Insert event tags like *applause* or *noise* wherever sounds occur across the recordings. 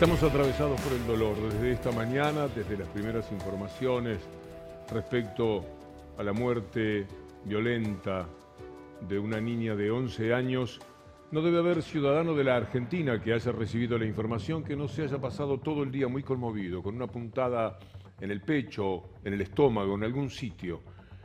Estamos atravesados por el dolor desde esta mañana, desde las primeras informaciones respecto a la muerte violenta de una niña de 11 años. No debe haber ciudadano de la Argentina que haya recibido la información que no se haya pasado todo el día muy conmovido, con una puntada en el pecho, en el estómago, en algún sitio,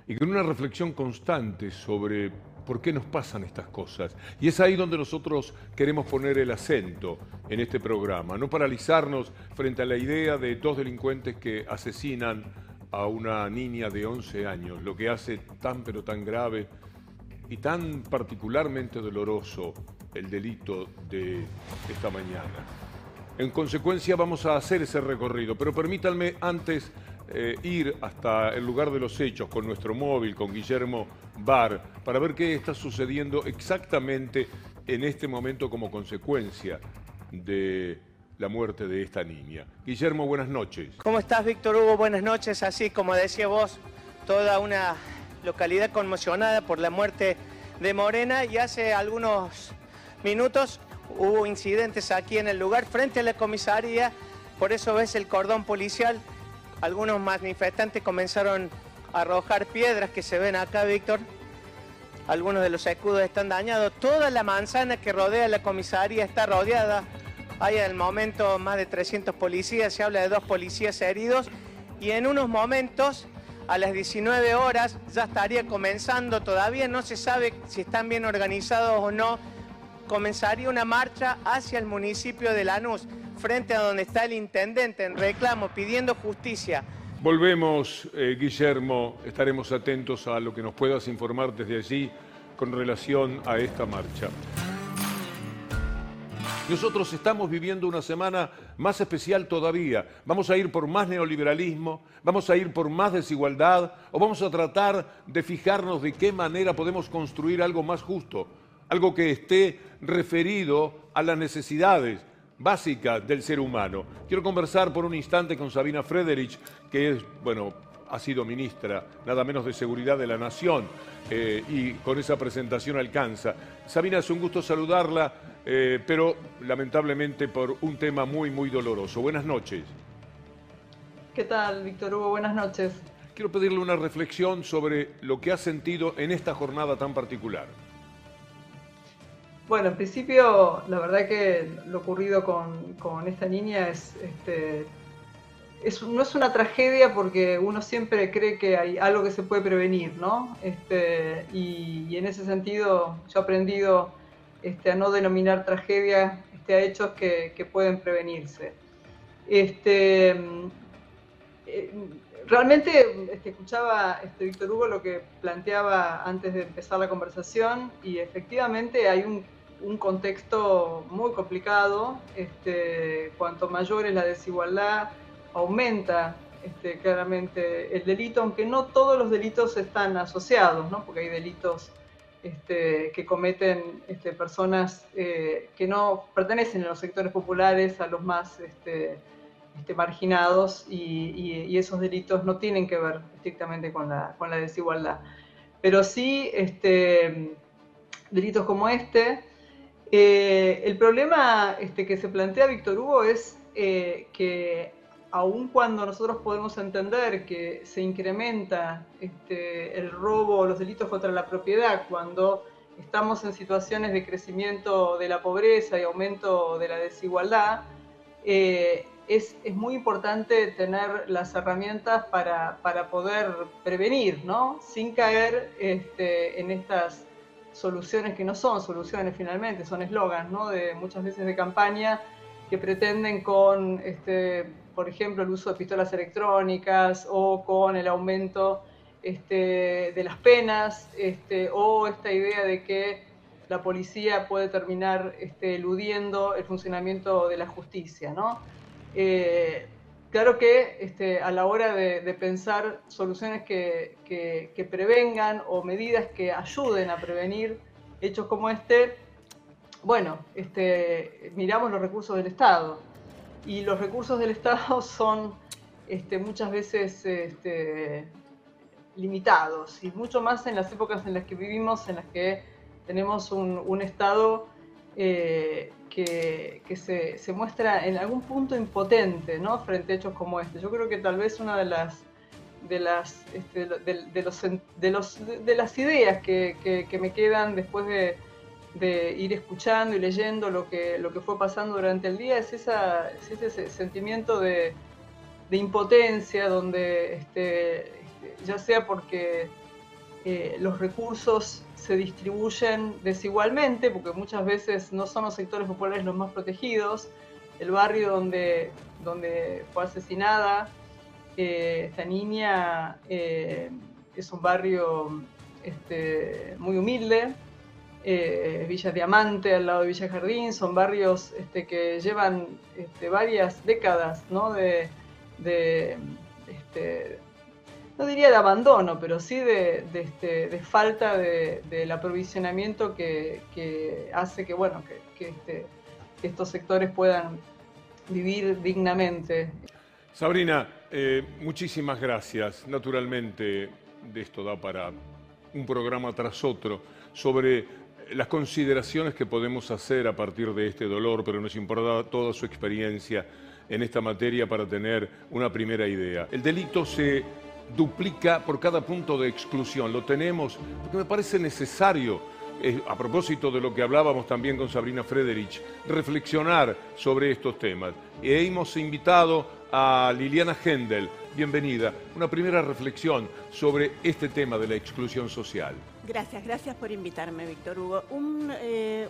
y con una reflexión constante sobre por qué nos pasan estas cosas. Y es ahí donde nosotros queremos poner el acento en este programa, no paralizarnos frente a la idea de dos delincuentes que asesinan a una niña de 11 años, lo que hace tan pero tan grave y tan particularmente doloroso el delito de esta mañana. En consecuencia vamos a hacer ese recorrido, pero permítanme antes eh, ir hasta el lugar de los hechos con nuestro móvil, con Guillermo Bar, para ver qué está sucediendo exactamente en este momento como consecuencia de la muerte de esta niña. Guillermo, buenas noches. ¿Cómo estás, Víctor Hugo? Buenas noches. Así como decía vos, toda una localidad conmocionada por la muerte de Morena y hace algunos minutos hubo incidentes aquí en el lugar frente a la comisaría, por eso ves el cordón policial algunos manifestantes comenzaron a arrojar piedras que se ven acá, Víctor. Algunos de los escudos están dañados. Toda la manzana que rodea la comisaría está rodeada. Hay el momento más de 300 policías, se habla de dos policías heridos. Y en unos momentos, a las 19 horas, ya estaría comenzando, todavía no se sabe si están bien organizados o no, comenzaría una marcha hacia el municipio de Lanús frente a donde está el intendente en reclamo pidiendo justicia. Volvemos, eh, Guillermo, estaremos atentos a lo que nos puedas informar desde allí con relación a esta marcha. Nosotros estamos viviendo una semana más especial todavía. Vamos a ir por más neoliberalismo, vamos a ir por más desigualdad o vamos a tratar de fijarnos de qué manera podemos construir algo más justo, algo que esté referido a las necesidades básica del ser humano. Quiero conversar por un instante con Sabina Frederich, que es, bueno, ha sido ministra, nada menos de Seguridad de la Nación, eh, y con esa presentación alcanza. Sabina, es un gusto saludarla, eh, pero lamentablemente por un tema muy, muy doloroso. Buenas noches. ¿Qué tal, Víctor Hugo? Buenas noches. Quiero pedirle una reflexión sobre lo que ha sentido en esta jornada tan particular. Bueno, en principio, la verdad que lo ocurrido con, esta niña es, este, no es una tragedia porque uno siempre cree que hay algo que se puede prevenir, ¿no? Este, y, en ese sentido, yo he aprendido este, a no denominar tragedia este, a hechos que, pueden prevenirse. Este, eh, realmente este, escuchaba este, Víctor Hugo lo que planteaba antes de empezar la conversación y efectivamente hay un un contexto muy complicado. Este, cuanto mayor es la desigualdad, aumenta este, claramente el delito, aunque no todos los delitos están asociados, ¿no? porque hay delitos este, que cometen personas eh, que no pertenecen a los sectores populares, a los más marginados, y, esos delitos no tienen que ver estrictamente con la, con la desigualdad. Pero sí, delitos como este, eh, el problema este, que se plantea Víctor Hugo es eh, que aun cuando nosotros podemos entender que se incrementa este, el robo o los delitos contra la propiedad cuando estamos en situaciones de crecimiento de la pobreza y aumento de la desigualdad, eh, es, muy importante tener las herramientas para, poder prevenir, ¿no? sin caer este, en estas soluciones que no son soluciones finalmente, son eslogans, ¿no? De muchas veces de campaña que pretenden con, este, por ejemplo, el uso de pistolas electrónicas o con el aumento este, de las penas este, o esta idea de que la policía puede terminar eludiendo el funcionamiento de la justicia, ¿no? Eh, Claro que este, a la hora de, pensar soluciones que, prevengan o medidas que ayuden a prevenir hechos como este, bueno, este, miramos los recursos del Estado. Y los recursos del Estado *laughs* son este, muchas veces este, limitados, y mucho más en las épocas en las que vivimos, en las que tenemos un, Estado eh, que, se, muestra en algún punto impotente ¿no? frente a hechos como este. Yo creo que tal vez una de las de las este, de, los, de, los, de las ideas que, me quedan después de, ir escuchando y leyendo lo que, lo que fue pasando durante el día es, esa, ese sentimiento de, impotencia donde este, este, ya sea porque eh, los recursos se distribuyen desigualmente, porque muchas veces no son los sectores populares los más protegidos. El barrio donde, donde fue asesinada eh, esta niña eh, es un barrio este, muy humilde, Villa Diamante al lado de Villa Jardín, son barrios este, que llevan este, varias décadas ¿no? de, este, no diría de abandono, pero sí de, este, falta del aprovisionamiento que, hace que, bueno, que, este, estos sectores puedan vivir dignamente. Sabrina, eh, muchísimas gracias. Naturalmente, de esto da para un programa tras otro sobre las consideraciones que podemos hacer a partir de este dolor, pero nos importa toda su experiencia en esta materia para tener una primera idea. El delito se duplica por cada punto de exclusión. Lo tenemos porque me parece necesario, eh, a propósito de lo que hablábamos también con Sabrina Frederich, reflexionar sobre estos temas. Y hemos invitado a Liliana Hendel, bienvenida, una primera reflexión sobre este tema de la exclusión social. Gracias, gracias por invitarme, Víctor Hugo. Un, eh,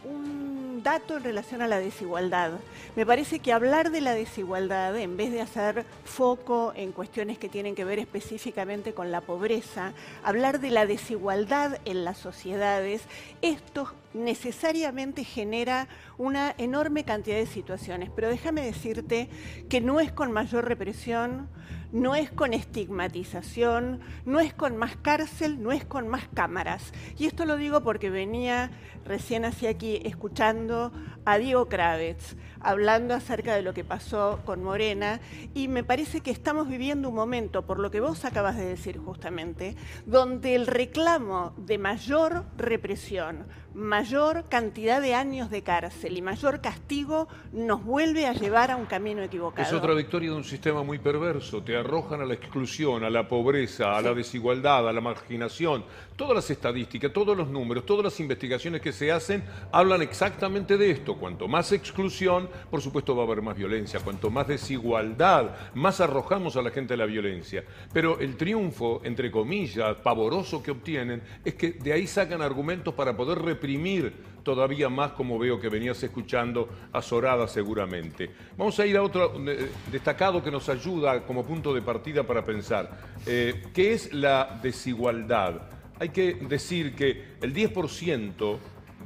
dato en relación a la desigualdad. Me parece que hablar de la desigualdad, en vez de hacer foco en cuestiones que tienen que ver específicamente con la pobreza, hablar de la desigualdad en las sociedades, esto necesariamente genera una enorme cantidad de situaciones. Pero déjame decirte que no es con mayor represión, no es con estigmatización, no es con más cárcel, no es con más cámaras. Y esto lo digo porque venía recién hacia aquí escuchando a Diego Kravitz hablando acerca de lo que pasó con Morena y me parece que estamos viviendo un momento, por lo que vos acabas de decir justamente, donde el reclamo de mayor represión, mayor cantidad de años de cárcel y mayor castigo nos vuelve a llevar a un camino equivocado. Es otra victoria de un sistema muy perverso. Te arrojan a la exclusión, a la pobreza, a la desigualdad, a la marginación. Todas las estadísticas, todos los números, todas las investigaciones que se hacen hablan exactamente de esto. Cuanto más exclusión, por supuesto va a haber más violencia. Cuanto más desigualdad, más arrojamos a la gente a la violencia. Pero el triunfo, entre comillas, pavoroso que obtienen, es que de ahí sacan argumentos para poder reprimir todavía más, como veo que venías escuchando a seguramente. Vamos a ir a otro eh, destacado que nos ayuda como punto de partida para pensar. Eh, ¿Qué es la desigualdad? hay que decir que el 10%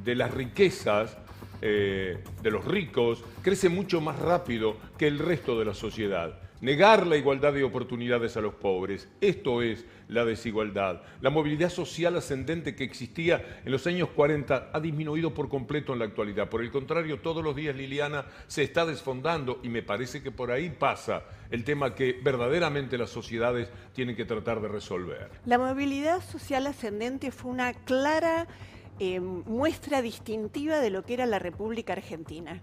de las riquezas eh, de los ricos crece mucho más rápido que el resto de la sociedad. Negar la igualdad de oportunidades a los pobres, esto es la desigualdad. La movilidad social ascendente que existía en los años 40 ha disminuido por completo en la actualidad. Por el contrario, todos los días Liliana se está desfondando y me parece que por ahí pasa el tema que verdaderamente las sociedades tienen que tratar de resolver. La movilidad social ascendente fue una clara eh, muestra distintiva de lo que era la República Argentina.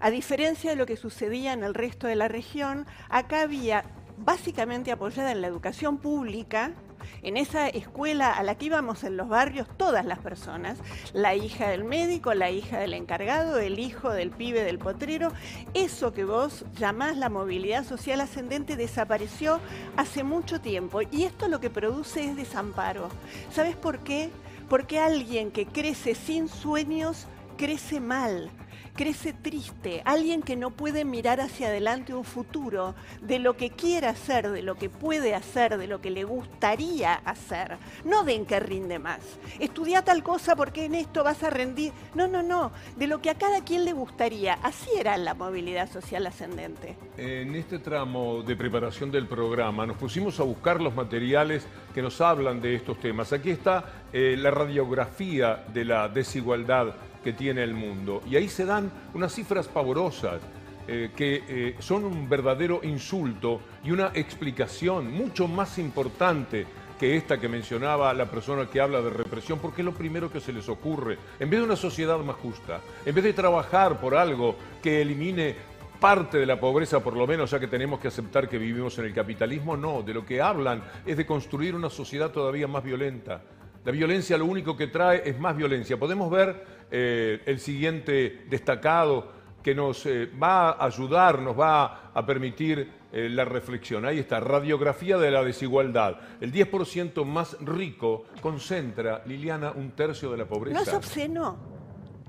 A diferencia de lo que sucedía en el resto de la región, acá había básicamente apoyada en la educación pública, en esa escuela a la que íbamos en los barrios todas las personas, la hija del médico, la hija del encargado, el hijo del pibe del potrero, eso que vos llamás la movilidad social ascendente desapareció hace mucho tiempo y esto lo que produce es desamparo. ¿Sabes por qué? Porque alguien que crece sin sueños crece mal crece triste, alguien que no puede mirar hacia adelante un futuro de lo que quiere hacer, de lo que puede hacer, de lo que le gustaría hacer, no de en rinde más. Estudia tal cosa porque en esto vas a rendir. No, no, no, de lo que a cada quien le gustaría. Así era la movilidad social ascendente. En este tramo de preparación del programa nos pusimos a buscar los materiales que nos hablan de estos temas. Aquí está eh, la radiografía de la desigualdad que tiene el mundo. Y ahí se dan unas cifras pavorosas eh, que eh, son un verdadero insulto y una explicación mucho más importante que esta que mencionaba la persona que habla de represión, porque es lo primero que se les ocurre. En vez de una sociedad más justa, en vez de trabajar por algo que elimine parte de la pobreza, por lo menos, ya que tenemos que aceptar que vivimos en el capitalismo, no, de lo que hablan es de construir una sociedad todavía más violenta. La violencia lo único que trae es más violencia. Podemos ver eh, el siguiente destacado que nos eh, va a ayudar, nos va a permitir eh, la reflexión. Ahí está, radiografía de la desigualdad. El 10% más rico concentra, Liliana, un tercio de la pobreza. No es obsceno.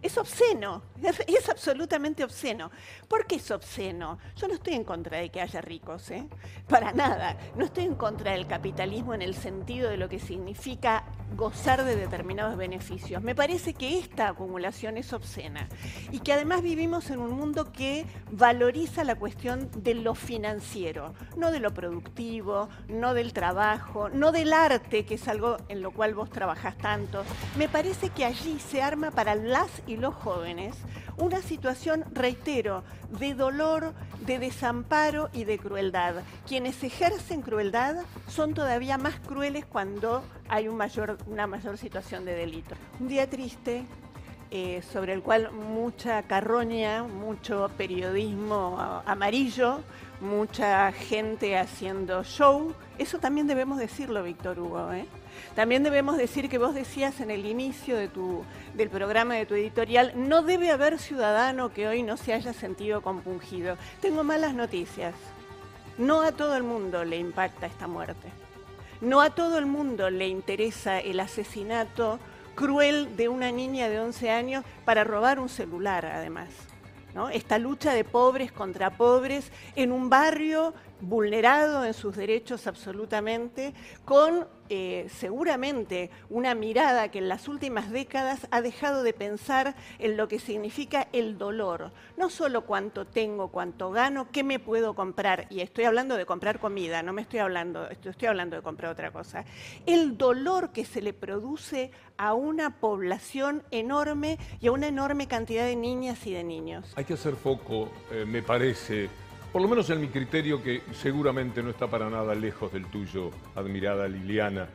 Es obsceno, es, absolutamente obsceno. ¿Por qué es obsceno? Yo no estoy en contra de que haya ricos, ¿eh? para nada. No estoy en contra del capitalismo en el sentido de lo que significa gozar de determinados beneficios. Me parece que esta acumulación es obscena y que además vivimos en un mundo que valoriza la cuestión de lo financiero, no de lo productivo, no del trabajo, no del arte, que es algo en lo cual vos trabajás tanto. Me parece que allí se arma para las los jóvenes una situación, reitero, de dolor, de desamparo y de crueldad. Quienes ejercen crueldad son todavía más crueles cuando hay un mayor, una mayor situación de delito. Un día triste, eh, sobre el cual mucha carroña, mucho periodismo amarillo, mucha gente haciendo show. Eso también debemos decirlo, Víctor Hugo. ¿eh? También debemos decir que vos decías en el inicio del programa de tu editorial, no debe haber ciudadano que hoy no se haya sentido compungido. Tengo malas noticias. No a todo el mundo le impacta esta muerte. No a todo el mundo le interesa el asesinato cruel de una niña de 11 años para robar un celular, además. Esta lucha de pobres contra pobres en un barrio vulnerado en sus derechos absolutamente, con eh, seguramente una mirada que en las últimas décadas ha dejado de pensar en lo que significa el dolor. No solo cuánto tengo, cuánto gano, qué me puedo comprar, y estoy hablando de comprar comida, no me estoy hablando, estoy hablando de comprar otra cosa. El dolor que se le produce a una población enorme y a una enorme cantidad de niñas y de niños. Hay que hacer foco, eh, me parece, por lo menos en mi criterio, que seguramente no está para nada lejos del tuyo, admirada Liliana,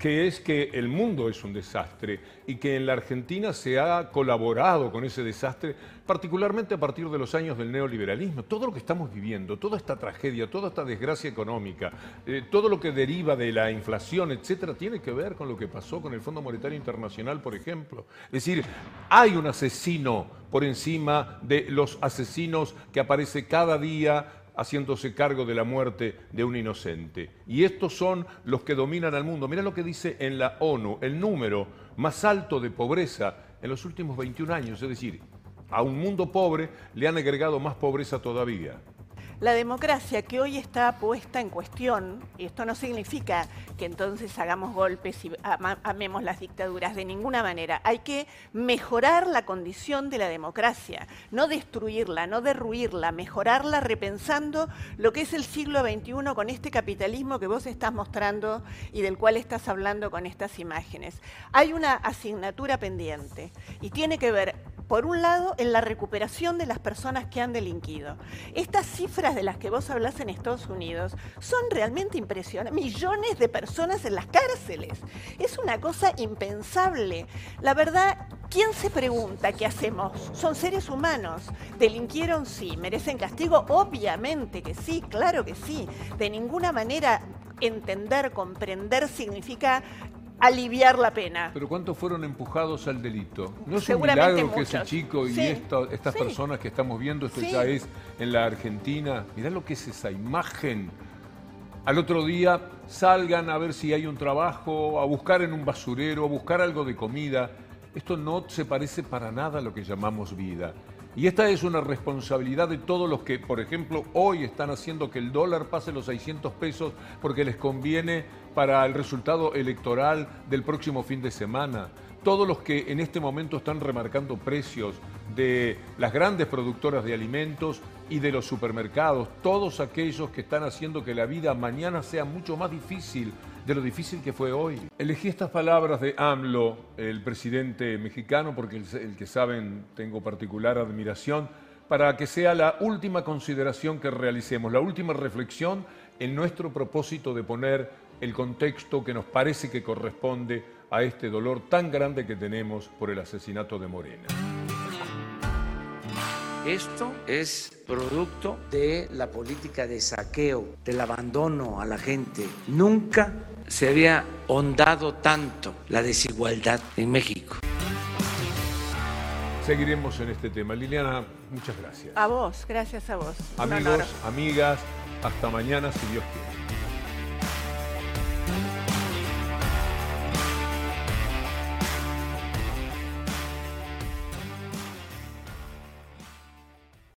que es que el mundo es un desastre y que en la Argentina se ha colaborado con ese desastre, particularmente a partir de los años del neoliberalismo. Todo lo que estamos viviendo, toda esta tragedia, toda esta desgracia económica, eh, todo lo que deriva de la inflación, etcétera, tiene que ver con lo que pasó con el Fondo Monetario Internacional, por ejemplo. Es decir, hay un asesino por encima de los asesinos que aparece cada día haciéndose cargo de la muerte de un inocente. Y estos son los que dominan al mundo. Mira lo que dice en la ONU, el número más alto de pobreza en los últimos 21 años. Es decir, a un mundo pobre le han agregado más pobreza todavía. La democracia que hoy está puesta en cuestión, y esto no significa que entonces hagamos golpes y amemos las dictaduras de ninguna manera, hay que mejorar la condición de la democracia, no destruirla, no derruirla, mejorarla repensando lo que es el siglo XXI con este capitalismo que vos estás mostrando y del cual estás hablando con estas imágenes. Hay una asignatura pendiente y tiene que ver por un lado, en la recuperación de las personas que han delinquido. Estas cifras de las que vos hablas en Estados Unidos son realmente impresionantes. Millones de personas en las cárceles. Es una cosa impensable. La verdad, ¿quién se pregunta qué hacemos? Son seres humanos. ¿Delinquieron? Sí. ¿Merecen castigo? Obviamente que sí, claro que sí. De ninguna manera entender, comprender significa aliviar la pena. Pero ¿cuántos fueron empujados al delito? No es un milagro que ese chico y estas personas que estamos viendo, esto ya es en la Argentina, mirá lo que es esa imagen. Al otro día salgan a ver si hay un trabajo, a buscar en un basurero, a buscar algo de comida. Esto no se parece para nada a lo que llamamos vida. Y esta es una responsabilidad de todos los que, por ejemplo, hoy están haciendo que el dólar pase los 600 pesos porque les conviene para el resultado electoral del próximo fin de semana. Todos los que en este momento están remarcando precios de las grandes productoras de alimentos y de los supermercados, todos aquellos que están haciendo que la vida mañana sea mucho más difícil de lo difícil que fue hoy. Elegí estas palabras de AMLO, el presidente mexicano, porque el, que saben tengo particular admiración, para que sea la última consideración que realicemos, la última reflexión en nuestro propósito de poner el contexto que nos parece que corresponde a este dolor tan grande que tenemos por el asesinato de Morena. Esto es producto de la política de saqueo, del abandono a la gente. Nunca se había hondado tanto la desigualdad en México. Seguiremos en este tema. Liliana, muchas gracias. A vos, gracias a vos. Amigos, amigas, hasta mañana si Dios quiere.